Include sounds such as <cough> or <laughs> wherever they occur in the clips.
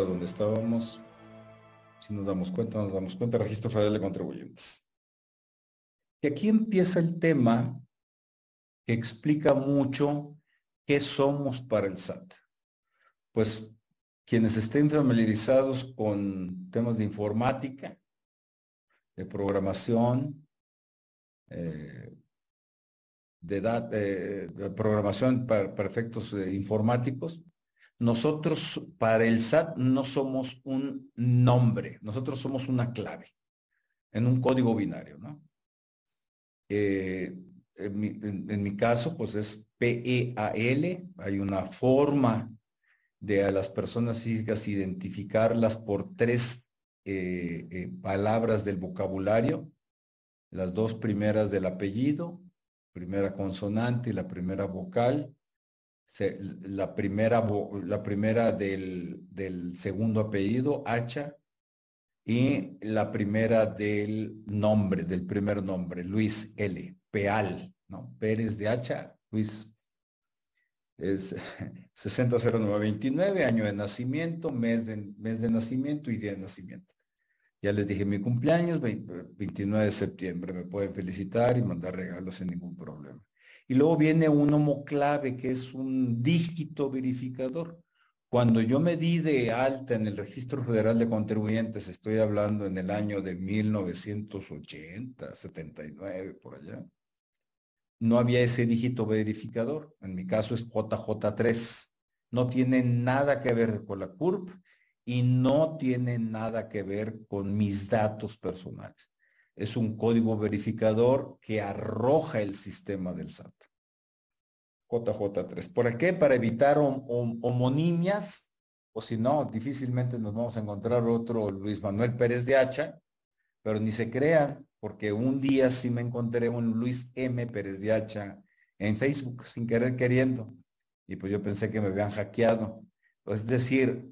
donde estábamos. Si nos damos cuenta, nos damos cuenta, Registro Federal de Contribuyentes. Y aquí empieza el tema que explica mucho qué somos para el SAT. Pues quienes estén familiarizados con temas de informática, de programación, eh, de, de, programación para, efectos eh, informáticos, nosotros para el SAT no somos un nombre, nosotros somos una clave en un código binario, ¿no? Eh, en, mi, en, mi, caso, pues es PEAL, hay una forma de a las personas físicas identificarlas por tres eh, eh, palabras del vocabulario, las dos primeras del apellido, primera consonante y la primera vocal, la primera, la primera del, del segundo apellido, hacha, y la primera del nombre, del primer nombre, Luis L. Peal, ¿no? Pérez de Hacha, Luis. Es <laughs> 600929, año de nacimiento, mes de, mes de nacimiento y día de nacimiento. Ya les dije mi cumpleaños, 29 de septiembre. Me pueden felicitar y mandar regalos sin ningún problema. Y luego viene un homoclave, que es un dígito verificador. Cuando yo me di de alta en el Registro Federal de Contribuyentes, estoy hablando en el año de 1980, 79, por allá, no había ese dígito verificador. En mi caso es JJ3. No tiene nada que ver con la CURP y no tiene nada que ver con mis datos personales. Es un código verificador que arroja el sistema del SAT. JJ3. ¿Por qué? Para evitar homonimias, o si no, difícilmente nos vamos a encontrar otro Luis Manuel Pérez de Hacha, pero ni se crean, porque un día sí me encontré un Luis M. Pérez de Hacha en Facebook, sin querer queriendo, y pues yo pensé que me habían hackeado. Es decir,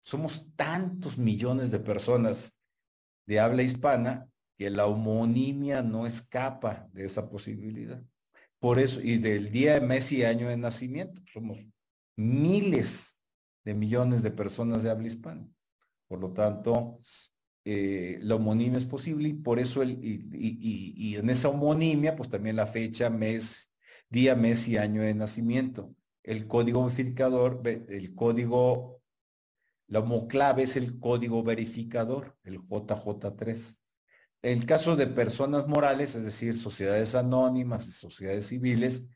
somos tantos millones de personas de habla hispana que la homonimia no escapa de esa posibilidad. Por eso, y del día, mes y año de nacimiento, somos miles de millones de personas de habla hispana. Por lo tanto, eh, la homonimia es posible y por eso, el, y, y, y, en esa homonimia, pues también la fecha, mes, día, mes y año de nacimiento. El código verificador, el código la homoclave es el código verificador, el JJ3. El caso de personas morales, es decir, sociedades anónimas y sociedades civiles,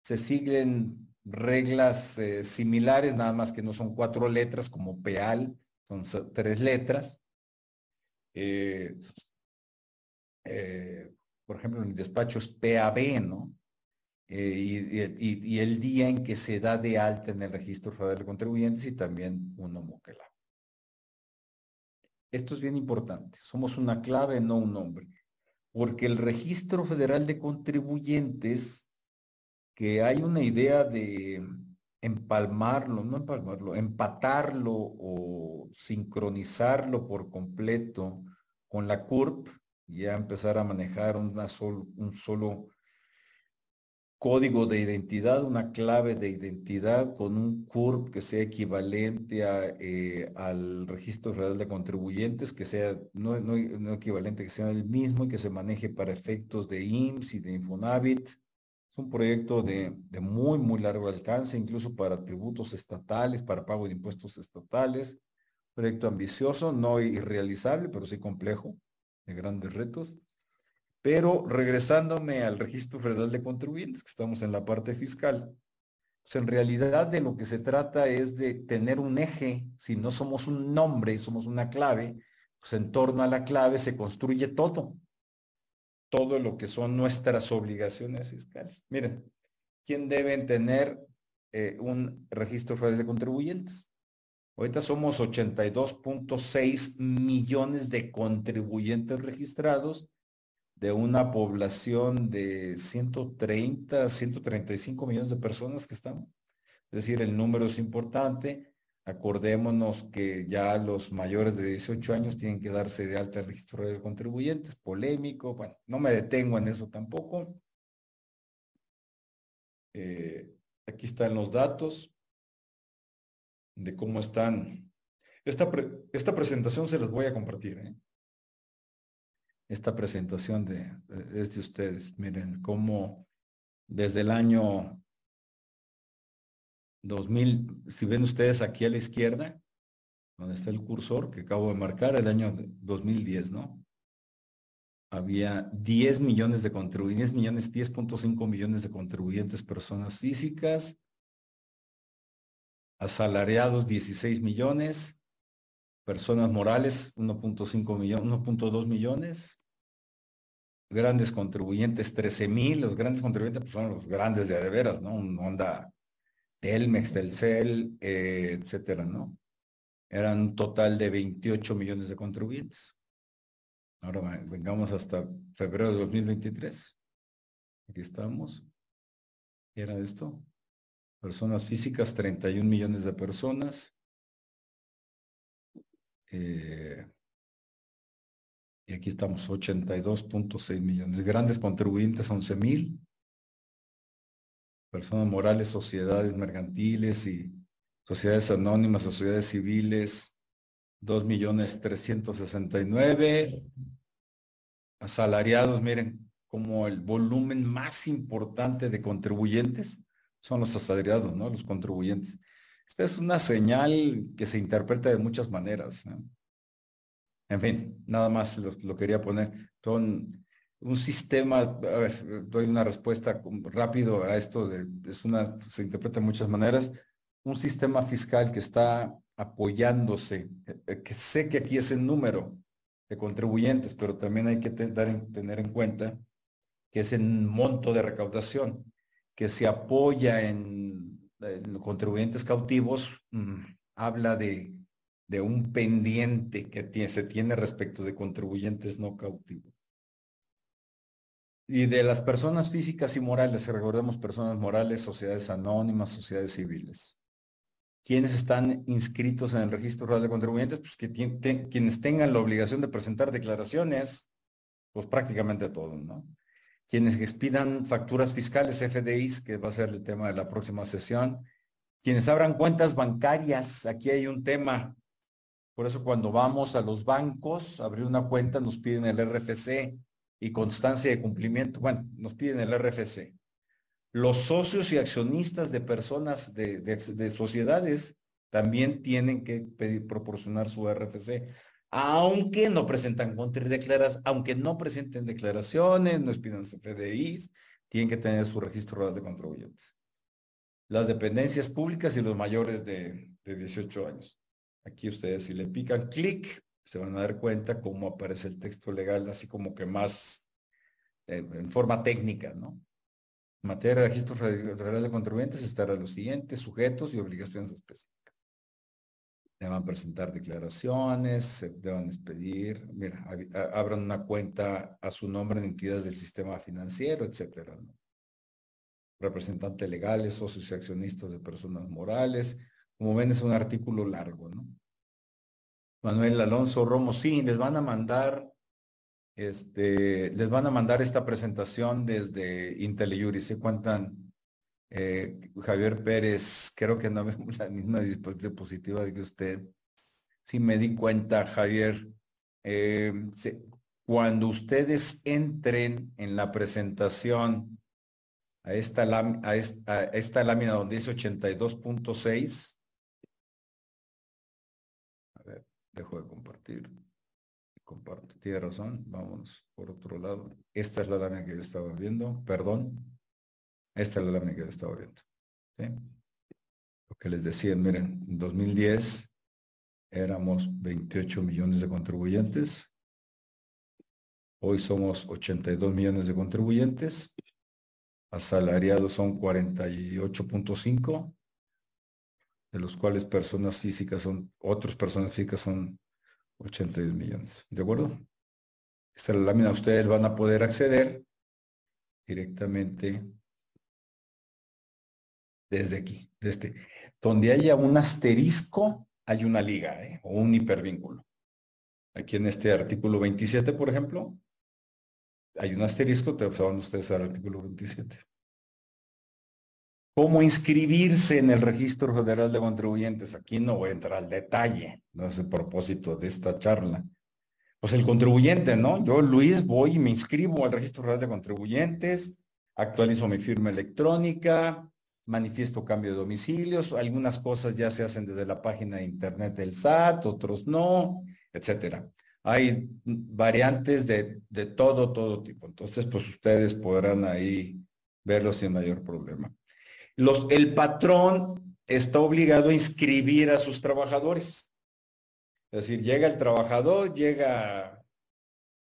se siguen reglas eh, similares, nada más que no son cuatro letras como PEAL, son tres letras. Eh, eh, por ejemplo, en mi despacho es PAB, ¿no? Eh, y, el día en que se da de alta en el registro federal de contribuyentes y también un homoquelado. Esto es bien importante. Somos una clave, no un nombre. Porque el registro federal de contribuyentes, que hay una idea de empalmarlo, no empalmarlo, empatarlo o sincronizarlo por completo con la CURP, ya empezar a manejar un solo código de identidad, una clave de identidad con un CURP que sea equivalente a, eh, al registro federal de contribuyentes, que sea no, no, equivalente, que sea el mismo y que se maneje para efectos de IMSS y de Infonavit. Es un proyecto de, de muy, muy largo alcance, incluso para tributos estatales, para pago de impuestos estatales. Proyecto ambicioso, no irrealizable, pero sí complejo, de grandes retos. Pero regresándome al registro federal de contribuyentes, que estamos en la parte fiscal, pues en realidad de lo que se trata es de tener un eje, si no somos un nombre, somos una clave, pues en torno a la clave se construye todo, todo lo que son nuestras obligaciones fiscales. Miren, ¿quién deben tener eh, un registro federal de contribuyentes? Ahorita somos 82.6 millones de contribuyentes registrados de una población de 130, 135 millones de personas que están. Es decir, el número es importante. Acordémonos que ya los mayores de 18 años tienen que darse de alta el registro de contribuyentes, polémico. Bueno, no me detengo en eso tampoco. Eh, aquí están los datos de cómo están. Esta, esta presentación se las voy a compartir. ¿eh? Esta presentación de, es de ustedes. Miren cómo desde el año 2000, si ven ustedes aquí a la izquierda, donde está el cursor que acabo de marcar, el año 2010, ¿no? Había 10 millones de contribuyentes, 10 millones, 10.5 millones de contribuyentes personas físicas, asalariados 16 millones, personas morales 1.5 millones, 1.2 millones, grandes contribuyentes 13 mil, los grandes contribuyentes pues, son los grandes de, de veras, ¿no? Un Honda Telmex, Telcel, eh, etcétera, ¿no? Eran un total de 28 millones de contribuyentes. Ahora vengamos hasta febrero de 2023. Aquí estamos. ¿Qué era esto? Personas físicas, 31 millones de personas. Eh, y aquí estamos, 82.6 millones. Grandes contribuyentes, 11 mil. Personas morales, sociedades mercantiles y sociedades anónimas, sociedades civiles, 2 millones 369. Asalariados, miren, como el volumen más importante de contribuyentes son los asalariados, ¿no? Los contribuyentes. Esta es una señal que se interpreta de muchas maneras. En fin, nada más lo, quería poner. Son un sistema, a ver, doy una respuesta rápido a esto, es una, se interpreta de muchas maneras, un sistema fiscal que está apoyándose, eh, que sé que aquí es el número de contribuyentes, pero también hay que tener en cuenta que es el monto de recaudación, que se apoya en, contribuyentes cautivos, mm, habla de, de, un pendiente que se tiene respecto de contribuyentes no cautivos. Y de las personas físicas y morales, recordemos personas morales, sociedades anónimas, sociedades civiles. ¿Quiénes están inscritos en el registro rural de contribuyentes? Pues que quienes tengan la obligación de presentar declaraciones, pues prácticamente todos, ¿no? Quienes expidan facturas fiscales, FDIs, que va a ser el tema de la próxima sesión. Quienes abran cuentas bancarias, aquí hay un tema. Por eso cuando vamos a los bancos abrir una cuenta nos piden el RFC y constancia de cumplimiento. Bueno, nos piden el RFC. Los socios y accionistas de personas de, sociedades también tienen que pedir, proporcionar su RFC, aunque no presentan contradeclaraciones, aunque no presenten declaraciones, no expidan CFDIs, tienen que tener su registro de contribuyentes. Las dependencias públicas y los mayores de, de 18 años. Aquí ustedes si le pican clic, se van a dar cuenta cómo aparece el texto legal, así como que más eh, en forma técnica, ¿no? En materia de registro federal de contribuyentes estará los siguientes sujetos y obligaciones específicas. Deban presentar declaraciones, se deben expedir, mira, abran una cuenta a su nombre en entidades del sistema financiero, etcétera. ¿no? Representantes legales, socios y accionistas de personas morales. Como ven, es un artículo largo, ¿no? Manuel Alonso Romo, sí, les van a mandar este, les van a mandar esta presentación desde IntelliJury. Se cuentan eh, Javier Pérez, creo que no vemos <laughs> la misma diapositiva de que usted. Sí me di cuenta, Javier. Eh, cuando ustedes entren en la presentación a esta, a esta, lámina donde dice 82.6, a ver, dejo de compartir comparto, tiene razón, vamos por otro lado. Esta es la lámina que yo estaba viendo, perdón, esta es la lámina que yo estaba viendo. Lo que les decía, miren, en 2010 éramos 28 millones de contribuyentes, hoy somos 82 millones de contribuyentes, asalariados son 48.5, de los cuales personas físicas son, otras personas físicas son 82 millones. ¿De acuerdo? Esta es la lámina. Ustedes van a poder acceder directamente desde aquí, desde donde haya un asterisco, hay una liga ¿eh? o un hipervínculo. Aquí en este artículo 27, por ejemplo, hay un asterisco, te van ustedes al artículo 27. cómo inscribirse en el Registro Federal de Contribuyentes. Aquí no voy a entrar al detalle, no es el propósito de esta charla. Pues el contribuyente, ¿no? Yo, Luis, voy y me inscribo al Registro Federal de Contribuyentes, actualizo mi firma electrónica, manifiesto cambio de domicilios, algunas cosas ya se hacen desde la página de internet del SAT, otros no, etcétera. Hay variantes de, de todo, todo tipo. Entonces, pues ustedes podrán ahí verlo sin mayor problema. Los, el patrón está obligado a inscribir a sus trabajadores. Es decir, llega el trabajador, llega,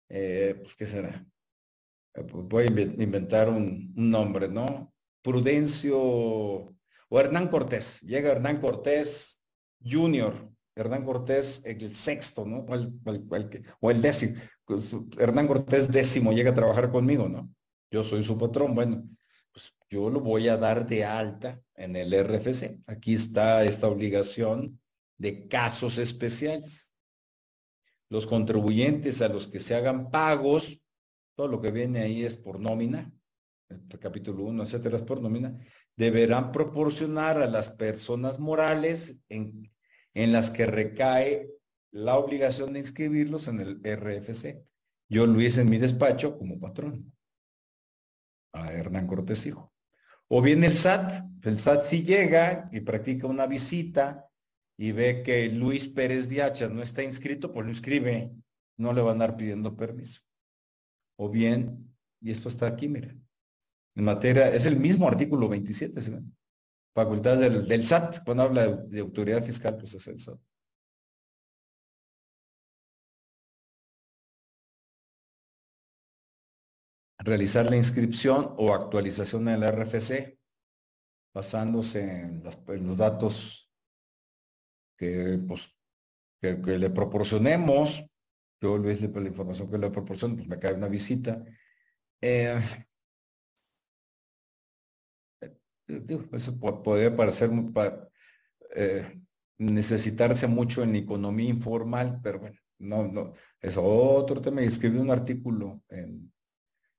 eh, pues, ¿qué será? Eh, pues, voy a inventar un, nombre, ¿no? Prudencio o Hernán Cortés. Llega Hernán Cortés Junior, Hernán Cortés el sexto, ¿no? O el, o el décimo. Hernán Cortés décimo llega a trabajar conmigo, ¿no? Yo soy su patrón. Bueno, pues yo lo voy a dar de alta en el RFC. Aquí está esta obligación de casos especiales. Los contribuyentes a los que se hagan pagos, todo lo que viene ahí es por nómina, capítulo 1, etcétera, por nómina, deberán proporcionar a las personas morales en, en las que recae la obligación de inscribirlos en el RFC. Yo lo hice en mi despacho como patrón a Hernán Cortés Hijo. O bien el SAT, el SAT si llega y practica una visita y ve que Luis Pérez Diacha no está inscrito, pues lo inscribe, no le van a andar pidiendo permiso. O bien, y esto está aquí, miren, en materia, es el mismo artículo 27, ¿sí Facultades del, del, SAT, cuando habla de, autoridad fiscal, pues es el SAT. realizar la inscripción o actualización del RFC basándose en, los datos que, pues, que, le proporcionemos. Yo Luis, la información que le proporciono, pues me cae una visita. Eh, eso puede parecer eh, necesitarse mucho en economía informal, pero bueno, no, no, es otro tema. Escribí un artículo en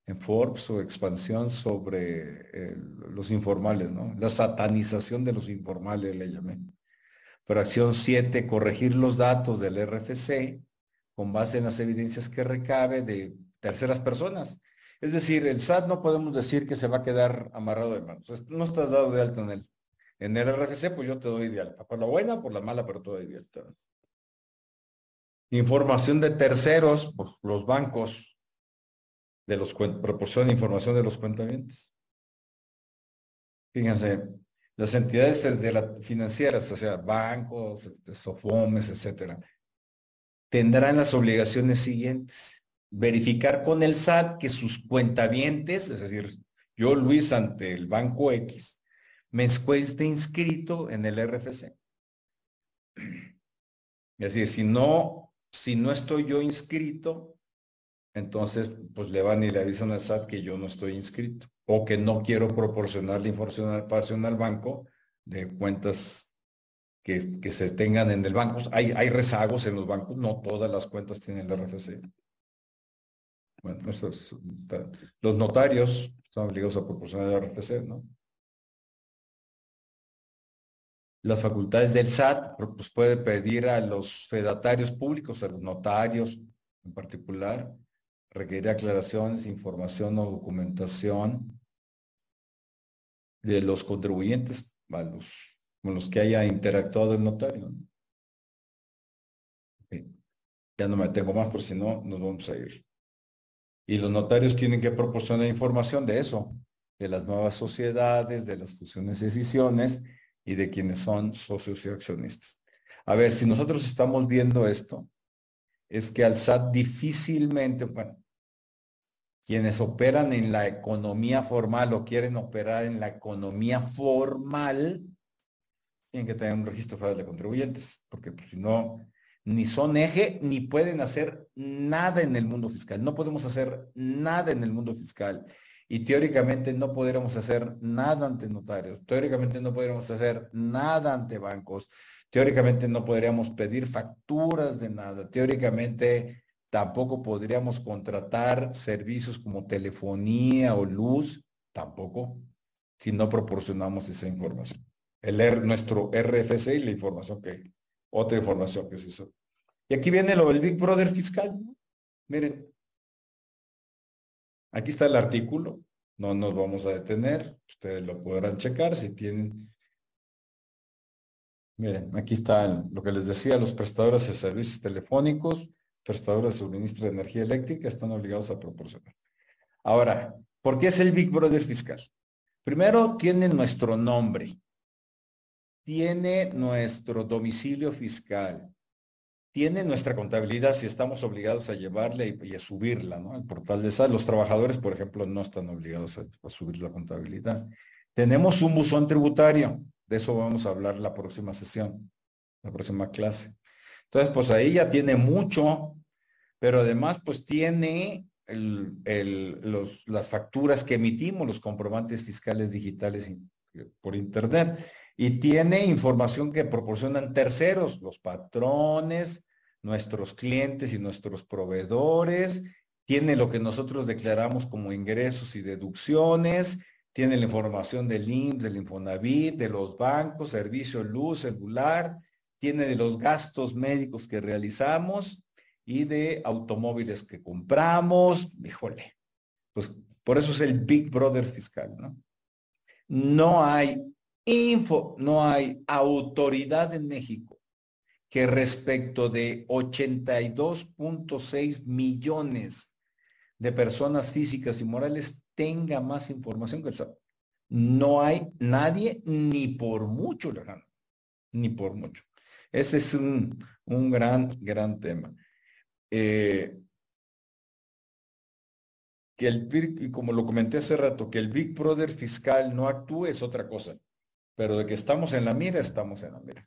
en Forbes o expansión sobre los informales, ¿no? La satanización de los informales le llamé. Fracción 7, corregir los datos del RFC con base en las evidencias que recabe de terceras personas. Es decir, el SAT no podemos decir que se va a quedar amarrado de manos. No estás dado de alta en el, en el RFC, pues yo te doy de alta. Por la buena, por la mala, pero te doy de alta. Información de terceros, pues los bancos, de los proporciona información de los cuentamientos. Fíjense, las entidades de la financieras, o sea, bancos, este, sofomes, etcétera, tendrán las obligaciones siguientes. Verificar con el SAT que sus cuentavientes, es decir, yo Luis ante el banco X, me esté inscrito en el RFC. Es decir, si no, si no estoy yo inscrito, entonces pues le van y le avisan al SAT que yo no estoy inscrito o que no quiero proporcionar la información al banco de cuentas que, que, se tengan en el banco. Hay, hay rezagos en los bancos, no todas las cuentas tienen el RFC. Bueno, eso es, los notarios están obligados a proporcionar el RFC, ¿no? Las facultades del SAT pues puede pedir a los fedatarios públicos, a los notarios en particular, requiere aclaraciones, información o documentación de los contribuyentes, los, con los que haya interactuado el notario. Ya no me tengo más, por si no, nos vamos a ir. Y los notarios tienen que proporcionar información de eso, de las nuevas sociedades, de las fusiones y decisiones y de quienes son socios y accionistas. A ver, si nosotros estamos viendo esto, es que al SAT difícilmente, bueno, quienes operan en la economía formal o quieren operar en la economía formal, tienen que tener un registro federal de contribuyentes, porque pues, si no, ni son eje, ni pueden hacer nada en el mundo fiscal. No podemos hacer nada en el mundo fiscal. Y teóricamente no podríamos hacer nada ante notarios. Teóricamente no podríamos hacer nada ante bancos. Teóricamente no podríamos pedir facturas de nada. Teóricamente tampoco podríamos contratar servicios como telefonía o luz, tampoco. si no proporcionamos esa información. El nuestro RFC y la información que, otra información que eso. Y aquí viene lo del Big Brother fiscal. Miren, aquí está el artículo, no nos vamos a detener, ustedes lo podrán checar si tienen. Miren, aquí está lo que les decía, los prestadores de servicios telefónicos, prestadores de suministro de energía eléctrica están obligados a proporcionar. Ahora, ¿por qué es el Big Brother fiscal? Primero, tiene nuestro nombre, tiene nuestro domicilio fiscal, tiene nuestra contabilidad si estamos obligados a llevarla y, a subirla, ¿no? El portal de SAT. Los trabajadores, por ejemplo, no están obligados a, subir la contabilidad. Tenemos un buzón tributario. De eso vamos a hablar la próxima sesión, la próxima clase. Entonces, pues ahí ya tiene mucho, pero además, pues tiene el, los, las facturas que emitimos, los comprobantes fiscales digitales por Internet. Y tiene información que proporcionan terceros, los patrones, nuestros clientes y nuestros proveedores. Tiene lo que nosotros declaramos como ingresos y deducciones. Tiene la información del IMSS, del Infonavit, de los bancos, servicio luz, celular. Tiene de los gastos médicos que realizamos y de automóviles que compramos, híjole, pues por eso es el Big Brother fiscal, ¿no? No hay info, no hay autoridad en México que respecto de 82.6 millones de personas físicas y morales tenga más información que el SAT. No hay nadie ni por mucho, Alejandro, ni por mucho. Ese es un, un gran, gran tema. Eh, que el y como lo comenté hace rato, que el Big Brother fiscal no actúe es otra cosa, pero de que estamos en la mira, estamos en la mira.